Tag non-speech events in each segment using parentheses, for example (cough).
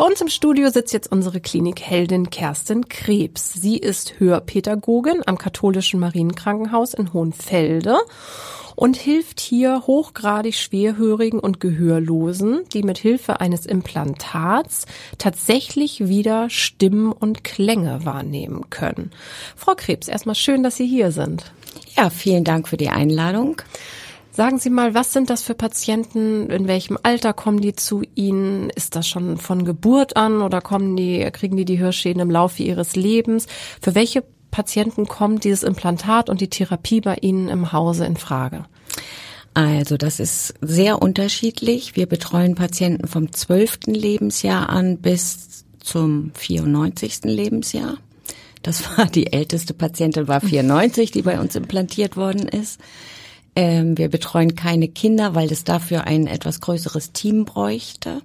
Bei uns im Studio sitzt jetzt unsere Klinikheldin Kerstin Krebs. Sie ist Hörpädagogin am katholischen Marienkrankenhaus in Hohenfelde und hilft hier hochgradig Schwerhörigen und Gehörlosen, die mit Hilfe eines Implantats tatsächlich wieder Stimmen und Klänge wahrnehmen können. Frau Krebs, erstmal schön, dass Sie hier sind. Ja, vielen Dank für die Einladung. Sagen Sie mal, was sind das für Patienten? In welchem Alter kommen die zu Ihnen? Ist das schon von Geburt an oder kommen die, kriegen die die Hörschäden im Laufe ihres Lebens? Für welche Patienten kommt dieses Implantat und die Therapie bei Ihnen im Hause in Frage? Also das ist sehr unterschiedlich. Wir betreuen Patienten vom 12. Lebensjahr an bis zum 94. Lebensjahr. Das war die älteste Patientin, war 94, die bei uns implantiert worden ist. Ähm, wir betreuen keine Kinder, weil es dafür ein etwas größeres Team bräuchte.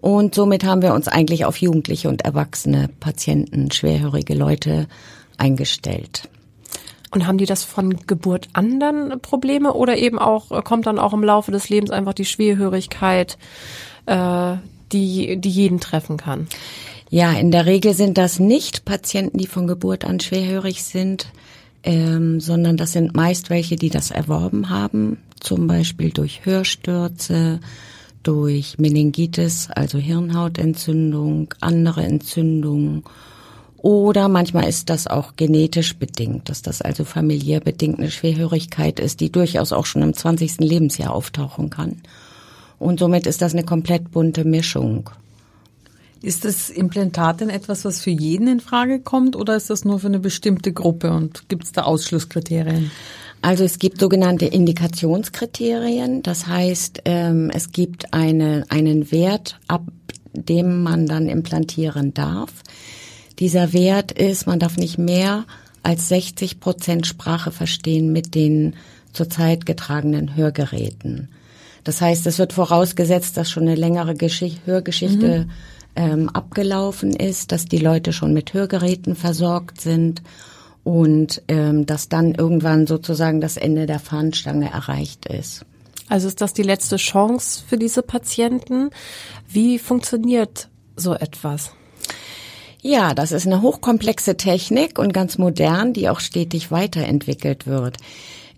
Und somit haben wir uns eigentlich auf Jugendliche und erwachsene Patienten, schwerhörige Leute eingestellt. Und haben die das von Geburt an dann Probleme oder eben auch, kommt dann auch im Laufe des Lebens einfach die Schwerhörigkeit, äh, die, die jeden treffen kann? Ja, in der Regel sind das nicht Patienten, die von Geburt an schwerhörig sind ähm, sondern das sind meist welche, die das erworben haben, zum Beispiel durch Hörstürze, durch Meningitis, also Hirnhautentzündung, andere Entzündungen. Oder manchmal ist das auch genetisch bedingt, dass das also familiär bedingt eine Schwerhörigkeit ist, die durchaus auch schon im 20. Lebensjahr auftauchen kann. Und somit ist das eine komplett bunte Mischung. Ist das Implantat denn etwas, was für jeden in Frage kommt oder ist das nur für eine bestimmte Gruppe und gibt es da Ausschlusskriterien? Also es gibt sogenannte Indikationskriterien. Das heißt, ähm, es gibt eine, einen Wert, ab dem man dann implantieren darf. Dieser Wert ist, man darf nicht mehr als 60 Prozent Sprache verstehen mit den zurzeit getragenen Hörgeräten. Das heißt, es wird vorausgesetzt, dass schon eine längere Geschichte, Hörgeschichte mhm ähm, abgelaufen ist, dass die Leute schon mit Hörgeräten versorgt sind und ähm, dass dann irgendwann sozusagen das Ende der Fahnenstange erreicht ist. Also ist das die letzte Chance für diese Patienten? Wie funktioniert so etwas? Ja, das ist eine hochkomplexe Technik und ganz modern, die auch stetig weiterentwickelt wird.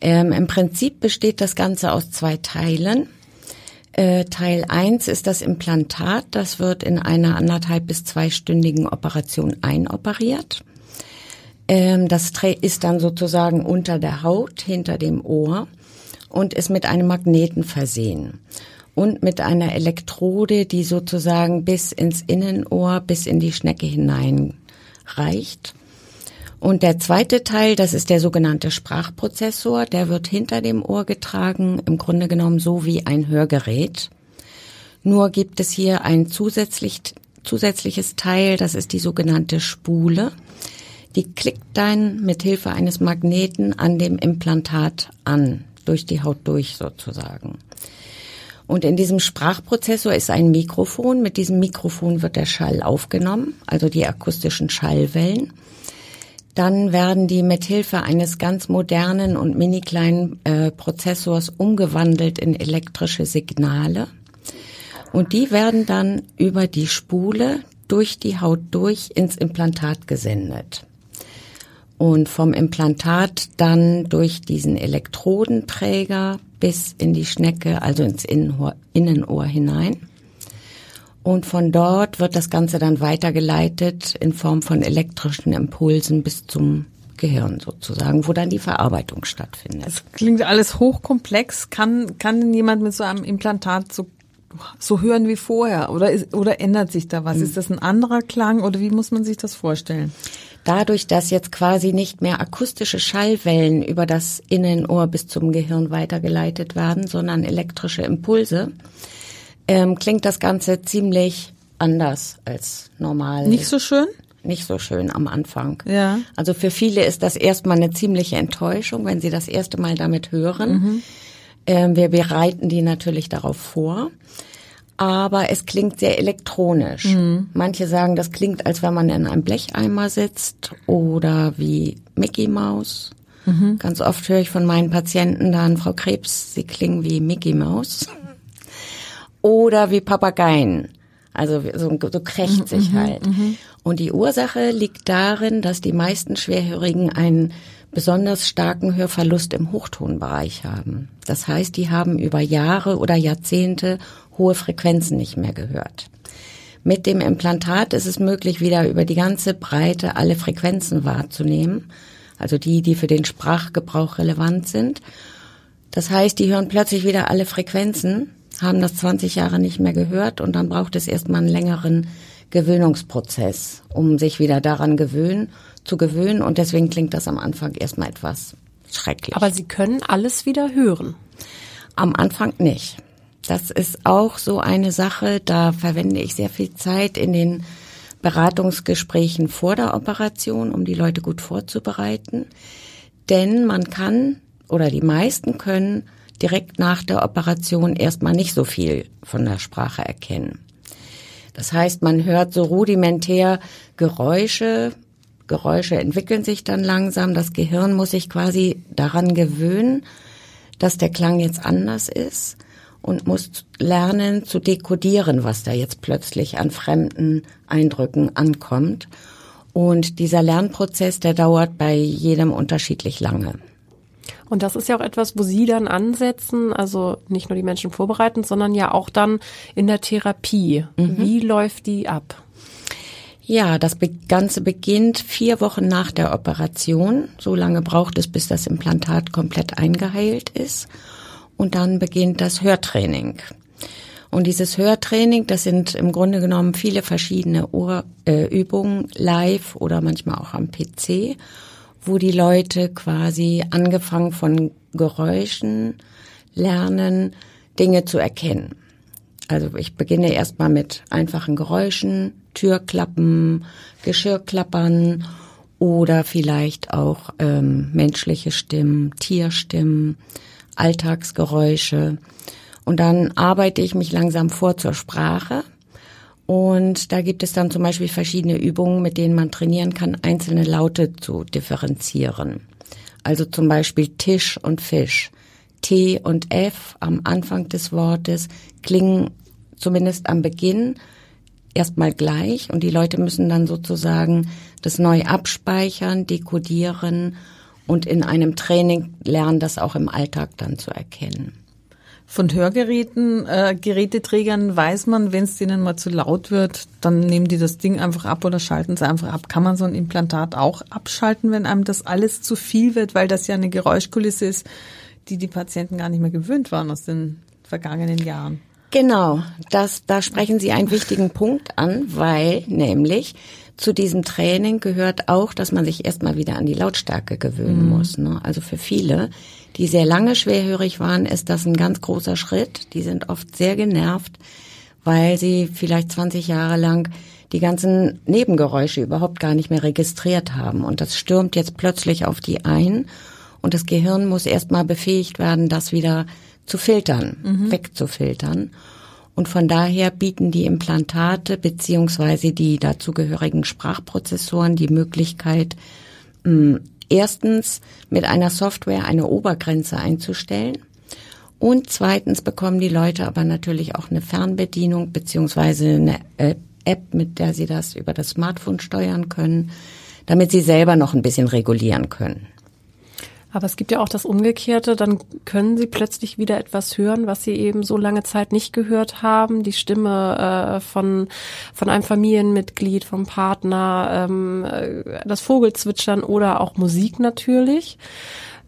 Ähm, Im Prinzip besteht das Ganze aus zwei Teilen. Äh, Teil 1 ist das Implantat. Das wird in einer anderthalb bis zweistündigen Operation einoperiert. Ähm, das ist dann sozusagen unter der Haut, hinter dem Ohr und ist mit einem Magneten versehen und mit einer Elektrode, die sozusagen bis ins Innenohr, bis in die Schnecke hinein reicht. Und der zweite Teil, das ist der sogenannte Sprachprozessor, der wird hinter dem Ohr getragen, im Grunde genommen so wie ein Hörgerät. Nur gibt es hier ein zusätzlich, zusätzliches Teil, das ist die sogenannte Spule. Die klickt dann mit Hilfe eines Magneten an dem Implantat an, durch die Haut durch sozusagen. Und in diesem Sprachprozessor ist ein Mikrofon. Mit diesem Mikrofon wird der Schall aufgenommen, also die akustischen Schallwellen. Dann werden die mit Hilfe eines ganz modernen und mini kleinen äh, Prozessors umgewandelt in elektrische Signale. Und die werden dann über die Spule durch die Haut durch ins Implantat gesendet. Und vom Implantat dann durch diesen Elektrodenträger bis in die Schnecke, also ins Innenohr, Innenohr hinein. Und von dort wird das Ganze dann weitergeleitet in Form von elektrischen Impulsen bis zum Gehirn sozusagen, wo dann die Verarbeitung stattfindet. Das klingt alles hochkomplex. Kann, kann denn jemand mit so einem Implantat so, so hören wie vorher? Oder, ist, oder ändert sich da was? Ist das ein anderer Klang oder wie muss man sich das vorstellen? dadurch, dass jetzt quasi nicht mehr akustische Schallwellen über das Innenohr bis zum Gehirn weitergeleitet werden, sondern elektrische Impulse, ähm, klingt das Ganze ziemlich anders als normal. Nicht so schön? Nicht so schön am Anfang. Ja. Also für viele ist das erstmal eine ziemliche Enttäuschung, wenn sie das erste Mal damit hören. Mhm. Ähm, wir bereiten die natürlich darauf vor aber es klingt sehr elektronisch. Mhm. Manche sagen, das klingt, als wenn man in einem Blecheimer sitzt oder wie Mickey Mouse. Mhm. Ganz oft höre ich von meinen Patienten dann, Frau Krebs, Sie klingen wie Mickey Mouse. Oder wie Papageien. Also so, so krächzig mhm, halt. Mhm. Und die Ursache liegt darin, dass die meisten Schwerhörigen einen besonders starken Hörverlust im Hochtonbereich haben. Das heißt, die haben über Jahre oder Jahrzehnte hohe Frequenzen nicht mehr gehört. Mit dem Implantat ist es möglich, wieder über die ganze Breite alle Frequenzen wahrzunehmen, also die, die für den Sprachgebrauch relevant sind. Das heißt, die hören plötzlich wieder alle Frequenzen, haben das 20 Jahre nicht mehr gehört und dann braucht es erstmal einen längeren Gewöhnungsprozess, um sich wieder daran gewöhnen, zu gewöhnen und deswegen klingt das am Anfang erstmal etwas schrecklich. Aber Sie können alles wieder hören. Am Anfang nicht. Das ist auch so eine Sache, da verwende ich sehr viel Zeit in den Beratungsgesprächen vor der Operation, um die Leute gut vorzubereiten. Denn man kann oder die meisten können direkt nach der Operation erstmal nicht so viel von der Sprache erkennen. Das heißt, man hört so rudimentär Geräusche, Geräusche entwickeln sich dann langsam, das Gehirn muss sich quasi daran gewöhnen, dass der Klang jetzt anders ist und muss lernen zu dekodieren, was da jetzt plötzlich an fremden Eindrücken ankommt. Und dieser Lernprozess, der dauert bei jedem unterschiedlich lange. Und das ist ja auch etwas, wo Sie dann ansetzen, also nicht nur die Menschen vorbereiten, sondern ja auch dann in der Therapie. Mhm. Wie läuft die ab? Ja, das Ganze beginnt vier Wochen nach der Operation. So lange braucht es, bis das Implantat komplett eingeheilt ist und dann beginnt das Hörtraining. Und dieses Hörtraining, das sind im Grunde genommen viele verschiedene Ohr, äh, Übungen live oder manchmal auch am PC, wo die Leute quasi angefangen von Geräuschen lernen, Dinge zu erkennen. Also ich beginne erstmal mit einfachen Geräuschen, Türklappen, Geschirrklappern oder vielleicht auch ähm, menschliche Stimmen, Tierstimmen, Alltagsgeräusche. Und dann arbeite ich mich langsam vor zur Sprache. Und da gibt es dann zum Beispiel verschiedene Übungen, mit denen man trainieren kann, einzelne Laute zu differenzieren. Also zum Beispiel Tisch und Fisch. T und F am Anfang des Wortes klingen zumindest am Beginn erstmal gleich und die Leute müssen dann sozusagen das neu abspeichern, dekodieren und in einem Training lernen, das auch im Alltag dann zu erkennen. Von Hörgeräten, äh, Geräteträgern weiß man, wenn es denen mal zu laut wird, dann nehmen die das Ding einfach ab oder schalten es einfach ab. Kann man so ein Implantat auch abschalten, wenn einem das alles zu viel wird, weil das ja eine Geräuschkulisse ist, die die Patienten gar nicht mehr gewöhnt waren aus den vergangenen Jahren? Genau, das, da sprechen Sie einen wichtigen Punkt an, weil nämlich zu diesem Training gehört auch, dass man sich erstmal wieder an die Lautstärke gewöhnen mhm. muss. Ne? Also für viele, die sehr lange schwerhörig waren, ist das ein ganz großer Schritt. Die sind oft sehr genervt, weil sie vielleicht 20 Jahre lang die ganzen Nebengeräusche überhaupt gar nicht mehr registriert haben. Und das stürmt jetzt plötzlich auf die ein. Und das Gehirn muss erstmal befähigt werden, das wieder zu filtern, mhm. wegzufiltern. Und von daher bieten die Implantate beziehungsweise die dazugehörigen Sprachprozessoren die Möglichkeit, erstens mit einer Software eine Obergrenze einzustellen. Und zweitens bekommen die Leute aber natürlich auch eine Fernbedienung beziehungsweise eine App, mit der sie das über das Smartphone steuern können, damit sie selber noch ein bisschen regulieren können. Aber es gibt ja auch das Umgekehrte, dann können sie plötzlich wieder etwas hören, was sie eben so lange Zeit nicht gehört haben. Die Stimme äh, von, von einem Familienmitglied, vom Partner, ähm, äh, das Vogelzwitschern oder auch Musik natürlich.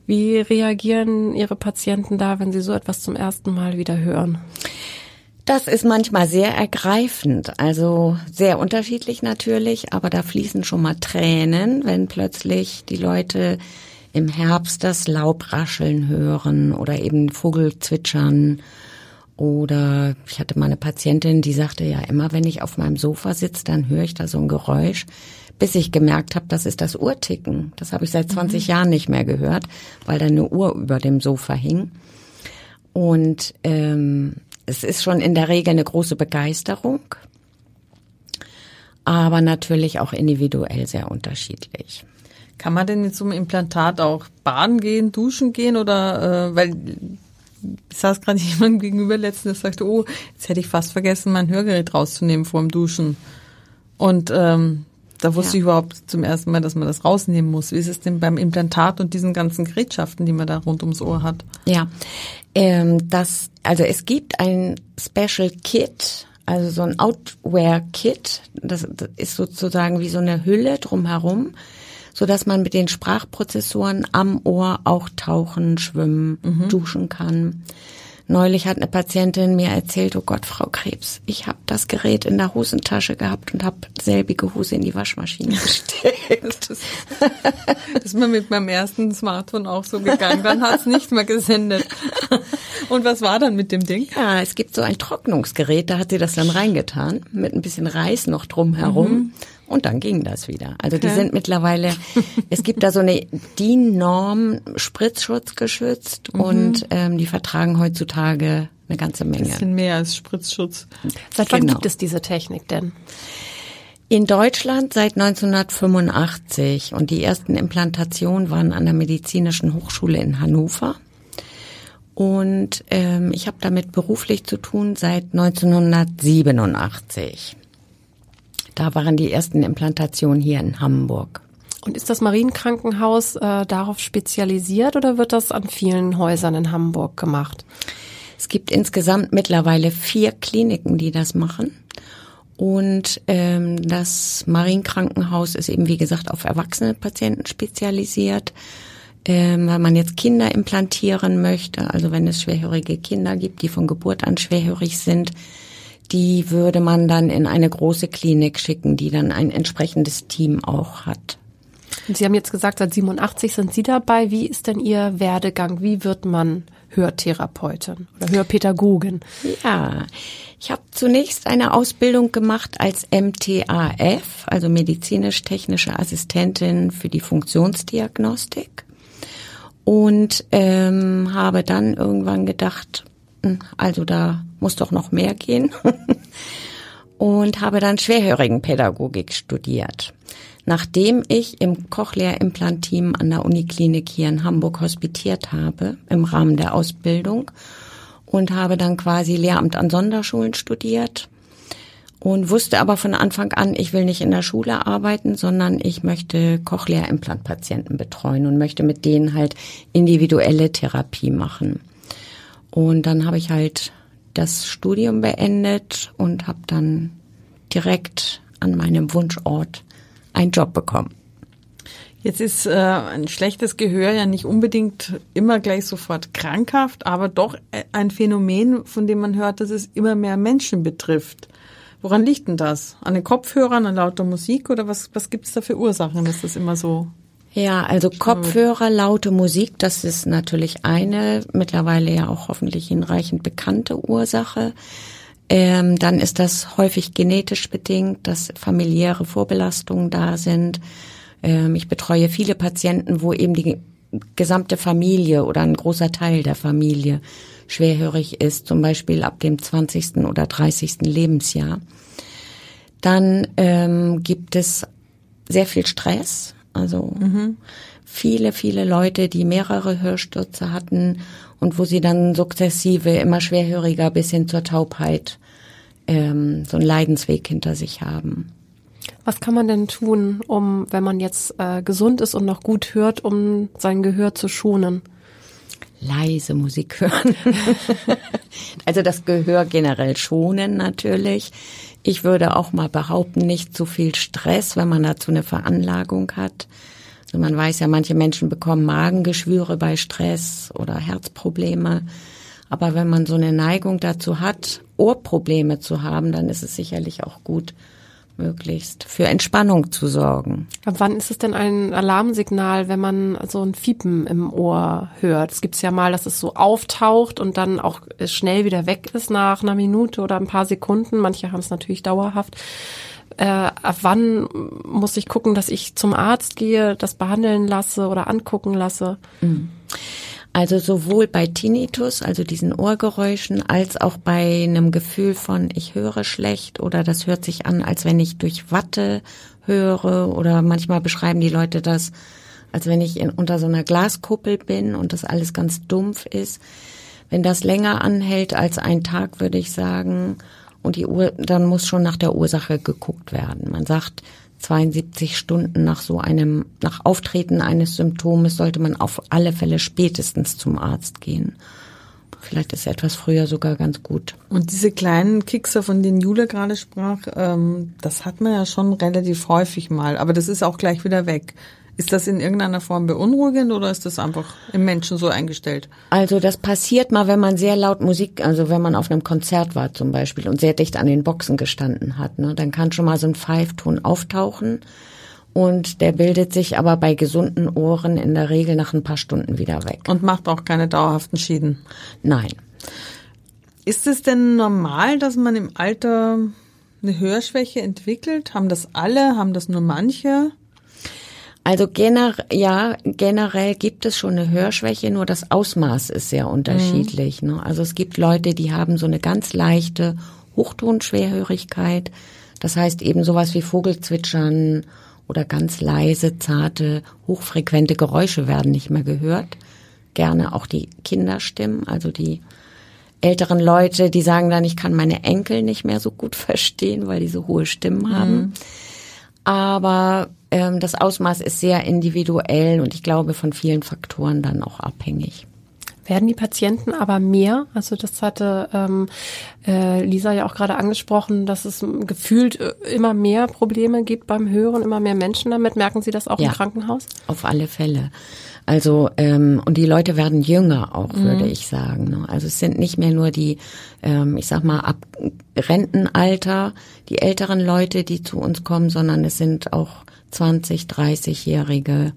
Wie reagieren Ihre Patienten da, wenn sie so etwas zum ersten Mal wieder hören? Das ist manchmal sehr ergreifend, also sehr unterschiedlich natürlich, aber da fließen schon mal Tränen, wenn plötzlich die Leute im Herbst das Laub rascheln hören oder eben Vogel zwitschern. Oder ich hatte mal eine Patientin, die sagte, ja, immer wenn ich auf meinem Sofa sitze, dann höre ich da so ein Geräusch, bis ich gemerkt habe, das ist das Uhrticken. Das habe ich seit 20 mhm. Jahren nicht mehr gehört, weil da eine Uhr über dem Sofa hing. Und ähm, es ist schon in der Regel eine große Begeisterung, aber natürlich auch individuell sehr unterschiedlich. Kann man denn mit so einem Implantat auch baden gehen, duschen gehen oder äh, weil ich saß gerade (laughs) jemand gegenüber letztens, der sagte, oh, jetzt hätte ich fast vergessen, mein Hörgerät rauszunehmen vor dem Duschen. Und ähm, da wusste ja. ich überhaupt zum ersten Mal, dass man das rausnehmen muss. Wie ist es denn beim Implantat und diesen ganzen Gerätschaften, die man da rund ums Ohr hat? Ja, ähm, das, also es gibt ein Special Kit, also so ein Outwear Kit. Das, das ist sozusagen wie so eine Hülle drumherum, so dass man mit den Sprachprozessoren am Ohr auch tauchen, schwimmen, mhm. duschen kann. Neulich hat eine Patientin mir erzählt, oh Gott, Frau Krebs, ich habe das Gerät in der Hosentasche gehabt und habe selbige Hose in die Waschmaschine (laughs) gesteckt. das, das ist mir mit meinem ersten Smartphone auch so gegangen. Dann hat es nicht mehr gesendet. Und was war dann mit dem Ding? Ja, es gibt so ein Trocknungsgerät, da hat sie das dann reingetan, mit ein bisschen Reis noch drumherum. Mhm. Und dann ging das wieder. Also okay. die sind mittlerweile, (laughs) es gibt da so eine DIN-Norm Spritzschutz geschützt mhm. und ähm, die vertragen heutzutage eine ganze Menge. Ein bisschen mehr als Spritzschutz. Seit wann genau. gibt es diese Technik denn? In Deutschland seit 1985 und die ersten Implantationen waren an der Medizinischen Hochschule in Hannover. Und ähm, ich habe damit beruflich zu tun seit 1987. Da waren die ersten Implantationen hier in Hamburg. Und ist das Marienkrankenhaus äh, darauf spezialisiert oder wird das an vielen Häusern in Hamburg gemacht? Es gibt insgesamt mittlerweile vier Kliniken, die das machen. Und ähm, das Marienkrankenhaus ist eben, wie gesagt, auf erwachsene Patienten spezialisiert. Ähm, weil man jetzt Kinder implantieren möchte, also wenn es schwerhörige Kinder gibt, die von Geburt an schwerhörig sind, die würde man dann in eine große Klinik schicken, die dann ein entsprechendes Team auch hat. Und Sie haben jetzt gesagt, seit 87 sind Sie dabei. Wie ist denn Ihr Werdegang? Wie wird man Hörtherapeutin oder Hörpädagogin? Ja, ich habe zunächst eine Ausbildung gemacht als MTAF, also medizinisch-technische Assistentin für die Funktionsdiagnostik und ähm, habe dann irgendwann gedacht, hm, also da muss doch noch mehr gehen. (laughs) und habe dann Schwerhörigenpädagogik studiert. Nachdem ich im Cochlea-Implant-Team an der Uniklinik hier in Hamburg hospitiert habe, im Rahmen der Ausbildung, und habe dann quasi Lehramt an Sonderschulen studiert und wusste aber von Anfang an, ich will nicht in der Schule arbeiten, sondern ich möchte Cochlea-Implant-Patienten betreuen und möchte mit denen halt individuelle Therapie machen. Und dann habe ich halt das Studium beendet und habe dann direkt an meinem Wunschort einen Job bekommen. Jetzt ist äh, ein schlechtes Gehör ja nicht unbedingt immer gleich sofort krankhaft, aber doch ein Phänomen, von dem man hört, dass es immer mehr Menschen betrifft. Woran liegt denn das? An den Kopfhörern, an lauter Musik oder was, was gibt es da für Ursachen, dass das immer so ja, also Kopfhörer, laute Musik, das ist natürlich eine, mittlerweile ja auch hoffentlich hinreichend bekannte Ursache. Ähm, dann ist das häufig genetisch bedingt, dass familiäre Vorbelastungen da sind. Ähm, ich betreue viele Patienten, wo eben die gesamte Familie oder ein großer Teil der Familie schwerhörig ist, zum Beispiel ab dem 20. oder 30. Lebensjahr. Dann ähm, gibt es sehr viel Stress, also mhm. viele, viele Leute, die mehrere Hörstürze hatten und wo sie dann sukzessive immer schwerhöriger bis hin zur Taubheit ähm, so einen Leidensweg hinter sich haben. Was kann man denn tun, um, wenn man jetzt äh, gesund ist und noch gut hört, um sein Gehör zu schonen? Leise Musik hören. (laughs) also das Gehör generell schonen natürlich. Ich würde auch mal behaupten, nicht zu viel Stress, wenn man dazu eine Veranlagung hat. Also man weiß ja, manche Menschen bekommen Magengeschwüre bei Stress oder Herzprobleme. Aber wenn man so eine Neigung dazu hat Ohrprobleme zu haben, dann ist es sicherlich auch gut, möglichst für Entspannung zu sorgen. Ab wann ist es denn ein Alarmsignal, wenn man so ein Fiepen im Ohr hört? Es gibt ja mal, dass es so auftaucht und dann auch schnell wieder weg ist nach einer Minute oder ein paar Sekunden. Manche haben es natürlich dauerhaft. Äh, ab wann muss ich gucken, dass ich zum Arzt gehe, das behandeln lasse oder angucken lasse? Mhm. Also sowohl bei Tinnitus, also diesen Ohrgeräuschen, als auch bei einem Gefühl von ich höre schlecht oder das hört sich an, als wenn ich durch Watte höre oder manchmal beschreiben die Leute das, als wenn ich in, unter so einer Glaskuppel bin und das alles ganz dumpf ist. Wenn das länger anhält als ein Tag, würde ich sagen, und die Uhr, dann muss schon nach der Ursache geguckt werden. Man sagt, 72 Stunden nach so einem, nach Auftreten eines Symptomes sollte man auf alle Fälle spätestens zum Arzt gehen. Vielleicht ist etwas früher sogar ganz gut. Und diese kleinen Kickser, von denen Jule gerade sprach, ähm, das hat man ja schon relativ häufig mal, aber das ist auch gleich wieder weg. Ist das in irgendeiner Form beunruhigend oder ist das einfach im Menschen so eingestellt? Also das passiert mal, wenn man sehr laut Musik, also wenn man auf einem Konzert war zum Beispiel und sehr dicht an den Boxen gestanden hat, ne, dann kann schon mal so ein Pfeifton auftauchen und der bildet sich aber bei gesunden Ohren in der Regel nach ein paar Stunden wieder weg. Und macht auch keine dauerhaften Schäden? Nein. Ist es denn normal, dass man im Alter eine Hörschwäche entwickelt? Haben das alle? Haben das nur manche? Also gener ja, generell gibt es schon eine Hörschwäche, nur das Ausmaß ist sehr unterschiedlich. Mhm. Ne? Also es gibt Leute, die haben so eine ganz leichte Hochtonschwerhörigkeit. Das heißt eben sowas wie Vogelzwitschern oder ganz leise, zarte, hochfrequente Geräusche werden nicht mehr gehört. Gerne auch die Kinderstimmen, also die älteren Leute, die sagen dann, ich kann meine Enkel nicht mehr so gut (laughs) verstehen, weil die so hohe Stimmen haben. Mhm. Aber ähm, das Ausmaß ist sehr individuell und ich glaube von vielen Faktoren dann auch abhängig. Werden die Patienten aber mehr? Also das hatte ähm, äh, Lisa ja auch gerade angesprochen, dass es gefühlt äh, immer mehr Probleme gibt beim Hören, immer mehr Menschen damit. Merken Sie das auch ja, im Krankenhaus? Auf alle Fälle. Also ähm, und die Leute werden jünger auch, mhm. würde ich sagen. Ne? Also es sind nicht mehr nur die, ähm, ich sag mal ab Rentenalter, die älteren Leute, die zu uns kommen, sondern es sind auch 20, 30-Jährige.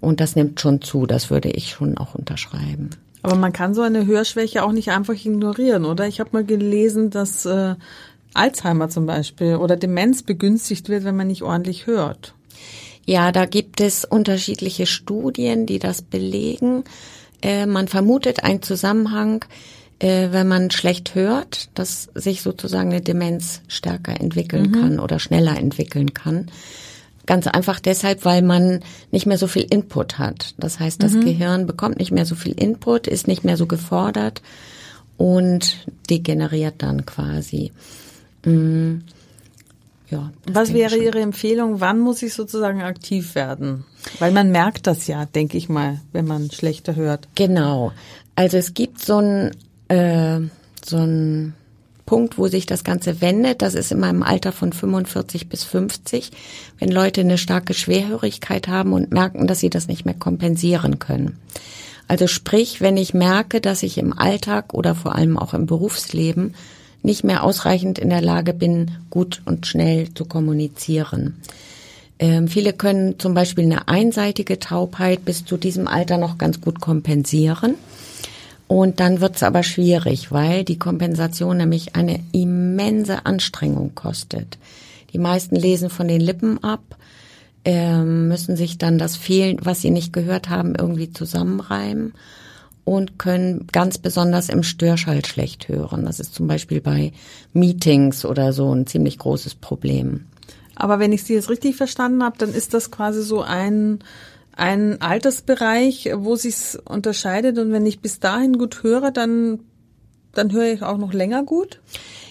Und das nimmt schon zu, das würde ich schon auch unterschreiben. Aber man kann so eine Hörschwäche auch nicht einfach ignorieren, oder? Ich habe mal gelesen, dass äh, Alzheimer zum Beispiel oder Demenz begünstigt wird, wenn man nicht ordentlich hört. Ja, da gibt es unterschiedliche Studien, die das belegen. Äh, man vermutet einen Zusammenhang, äh, wenn man schlecht hört, dass sich sozusagen eine Demenz stärker entwickeln mhm. kann oder schneller entwickeln kann. Ganz einfach deshalb, weil man nicht mehr so viel Input hat. Das heißt, das mhm. Gehirn bekommt nicht mehr so viel Input, ist nicht mehr so gefordert und degeneriert dann quasi. Mhm. Ja, Was wäre Ihre Empfehlung? Wann muss ich sozusagen aktiv werden? Weil man merkt das ja, denke ich mal, wenn man schlechter hört. Genau. Also es gibt so ein, äh, so ein Punkt, wo sich das Ganze wendet. Das ist in meinem Alter von 45 bis 50, wenn Leute eine starke Schwerhörigkeit haben und merken, dass sie das nicht mehr kompensieren können. Also sprich, wenn ich merke, dass ich im Alltag oder vor allem auch im Berufsleben nicht mehr ausreichend in der Lage bin, gut und schnell zu kommunizieren. Ähm, viele können zum Beispiel eine einseitige Taubheit bis zu diesem Alter noch ganz gut kompensieren. Und dann wird es aber schwierig, weil die Kompensation nämlich eine immense Anstrengung kostet. Die meisten lesen von den Lippen ab, ähm, müssen sich dann das Fehlen, was sie nicht gehört haben, irgendwie zusammenreimen und können ganz besonders im Störschall schlecht hören. Das ist zum Beispiel bei Meetings oder so ein ziemlich großes Problem. Aber wenn ich Sie jetzt richtig verstanden habe, dann ist das quasi so ein ein Altersbereich, wo sich's unterscheidet und wenn ich bis dahin gut höre, dann dann höre ich auch noch länger gut?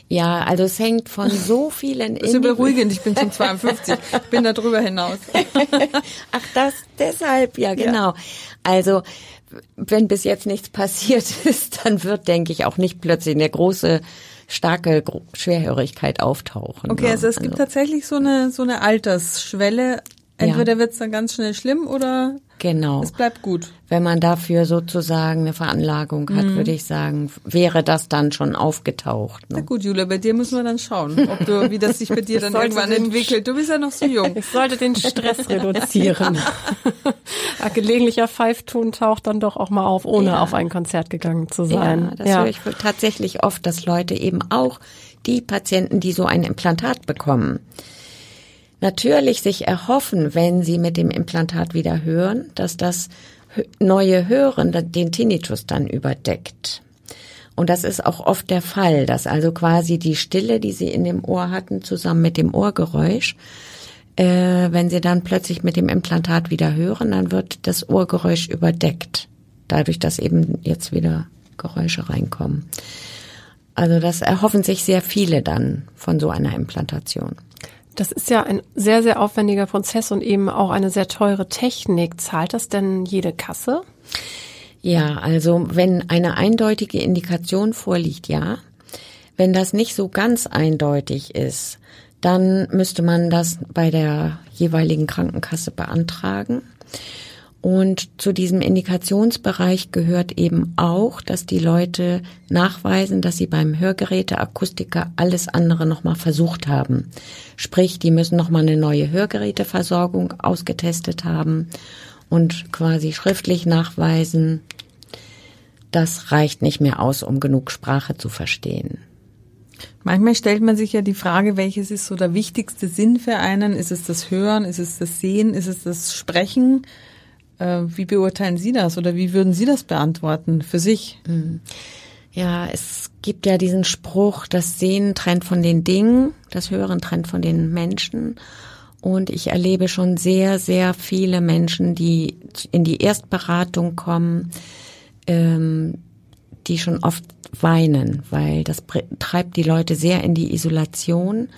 Ja, also es hängt von so (laughs) vielen. Das ist beruhigend, ich bin schon 52, ich bin da drüber hinaus. (laughs) Ach, das deshalb, ja, genau. Ja. Also, wenn bis jetzt nichts passiert (laughs) ist, dann wird, denke ich, auch nicht plötzlich eine große starke Schwerhörigkeit auftauchen. Okay, also es gibt also tatsächlich so eine so eine Altersschwelle, Entweder ja. wird es dann ganz schnell schlimm oder Genau. Es bleibt gut. Wenn man dafür sozusagen eine Veranlagung hat, würde ich sagen, wäre das dann schon aufgetaucht. Na Ne? gut, Julia, bei dir müssen wir dann schauen, ob du, wie das sich bei dir dann irgendwann entwickelt. Du bist ja noch so jung. (laughs) Ich sollte den Stress reduzieren. (laughs) Ein gelegentlicher Pfeifton taucht dann doch auch mal auf, ohne Ja. auf ein Konzert gegangen zu sein. Ja, das höre ich tatsächlich oft, dass Leute eben auch die Patienten, die so ein Implantat bekommen, natürlich sich erhoffen, wenn sie mit dem Implantat wieder hören, dass das neue Hören den Tinnitus dann überdeckt. Und das ist auch oft der Fall, dass also quasi die Stille, die sie in dem Ohr hatten, zusammen mit dem Ohrgeräusch, äh, wenn sie dann plötzlich mit dem Implantat wieder hören, dann wird das Ohrgeräusch überdeckt. Dadurch, dass eben jetzt wieder Geräusche reinkommen. Also das erhoffen sich sehr viele dann von so einer Implantation. Das ist ja ein sehr, sehr aufwendiger Prozess und eben auch eine sehr teure Technik. Zahlt das denn jede Kasse? Ja, also wenn eine eindeutige Indikation vorliegt, ja. Wenn das nicht so ganz eindeutig ist, dann müsste man das bei der jeweiligen Krankenkasse beantragen. Und zu diesem Indikationsbereich gehört eben auch, dass die Leute nachweisen, dass sie beim Hörgeräteakustiker alles andere nochmal versucht haben. Sprich, die müssen nochmal eine neue Hörgeräteversorgung ausgetestet haben und quasi schriftlich nachweisen, das reicht nicht mehr aus, um genug Sprache zu verstehen. Manchmal stellt man sich ja die Frage, welches ist so der wichtigste Sinn für einen? Ist es das Hören? Ist es das Sehen? Ist es das Sprechen? Äh, wie beurteilen Sie das oder wie würden Sie das beantworten für sich? Ja, es gibt ja diesen Spruch, das Sehen trennt von den Dingen, das Hören trennt von den Menschen. Und ich erlebe schon sehr, sehr viele Menschen, die in die Erstberatung kommen, ähm, die schon oft weinen, weil das treibt die Leute sehr in die Isolation.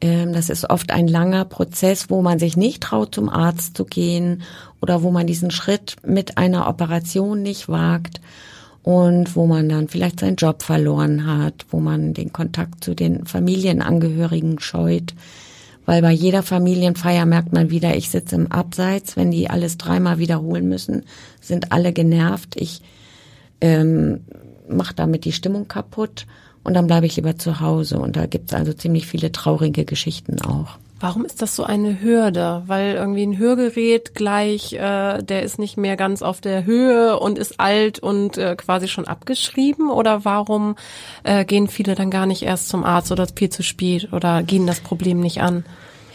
Ähm, das ist oft ein langer Prozess, wo man sich nicht traut, zum Arzt zu gehen oder wo man diesen Schritt mit einer Operation nicht wagt und wo man dann vielleicht seinen Job verloren hat, wo man den Kontakt zu den Familienangehörigen scheut. Weil bei jeder Familienfeier merkt man wieder, ich sitze im Abseits, wenn die alles dreimal wiederholen müssen, sind alle genervt. Ich ähm, mache damit die Stimmung kaputt und dann bleibe ich lieber zu Hause. Und da gibt's also ziemlich viele traurige Geschichten auch. Warum ist das so eine Hürde? Weil irgendwie ein Hörgerät gleich, äh, der ist nicht mehr ganz auf der Höhe und ist alt und äh, quasi schon abgeschrieben? Oder warum äh, gehen viele dann gar nicht erst zum Arzt oder viel zu spät oder gehen das Problem nicht an?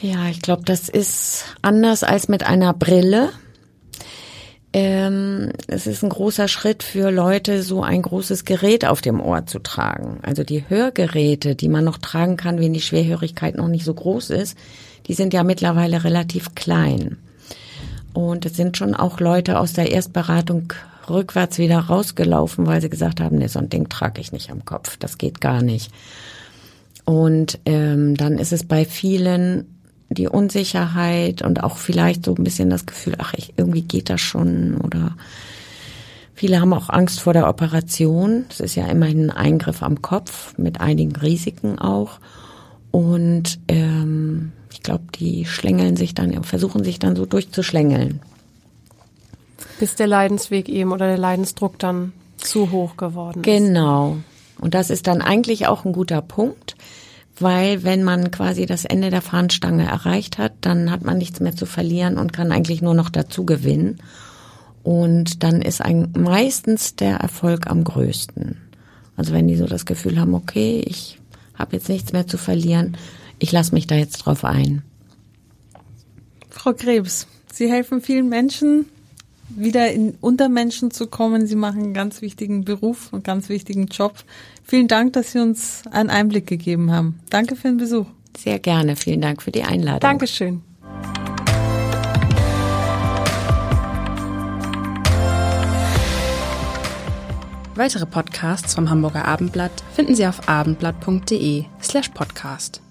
Ja, ich glaube, das ist anders als mit einer Brille. Ähm, es ist ein großer Schritt für Leute, so ein großes Gerät auf dem Ohr zu tragen. Also die Hörgeräte, die man noch tragen kann, wenn die Schwerhörigkeit noch nicht so groß ist, die sind ja mittlerweile relativ klein. Und es sind schon auch Leute aus der Erstberatung rückwärts wieder rausgelaufen, weil sie gesagt haben, nee, so ein Ding trage ich nicht am Kopf, das geht gar nicht. Und ähm, dann ist es bei vielen die Unsicherheit und auch vielleicht so ein bisschen das Gefühl, ach, ich, irgendwie geht das schon oder viele haben auch Angst vor der Operation. Es ist ja immerhin ein Eingriff am Kopf mit einigen Risiken auch. Und ähm, ich glaube, die schlängeln sich dann, versuchen sich dann so durchzuschlängeln. Bis der Leidensweg eben oder der Leidensdruck dann zu hoch geworden ist. Genau. Und das ist dann eigentlich auch ein guter Punkt, weil wenn man quasi das Ende der Fahnenstange erreicht hat, dann hat man nichts mehr zu verlieren und kann eigentlich nur noch dazu gewinnen. Und dann ist ein, meistens der Erfolg am größten. Also wenn die so das Gefühl haben, okay, ich habe jetzt nichts mehr zu verlieren, ich lasse mich da jetzt drauf ein. Frau Krebs, Sie helfen vielen Menschen, wieder in unter Menschen zu kommen. Sie machen einen ganz wichtigen Beruf und ganz wichtigen Job. Vielen Dank, dass Sie uns einen Einblick gegeben haben. Danke für den Besuch. Sehr gerne. Vielen Dank für die Einladung. Dankeschön. Weitere Podcasts vom Hamburger Abendblatt finden Sie auf abendblatt.de slash podcast.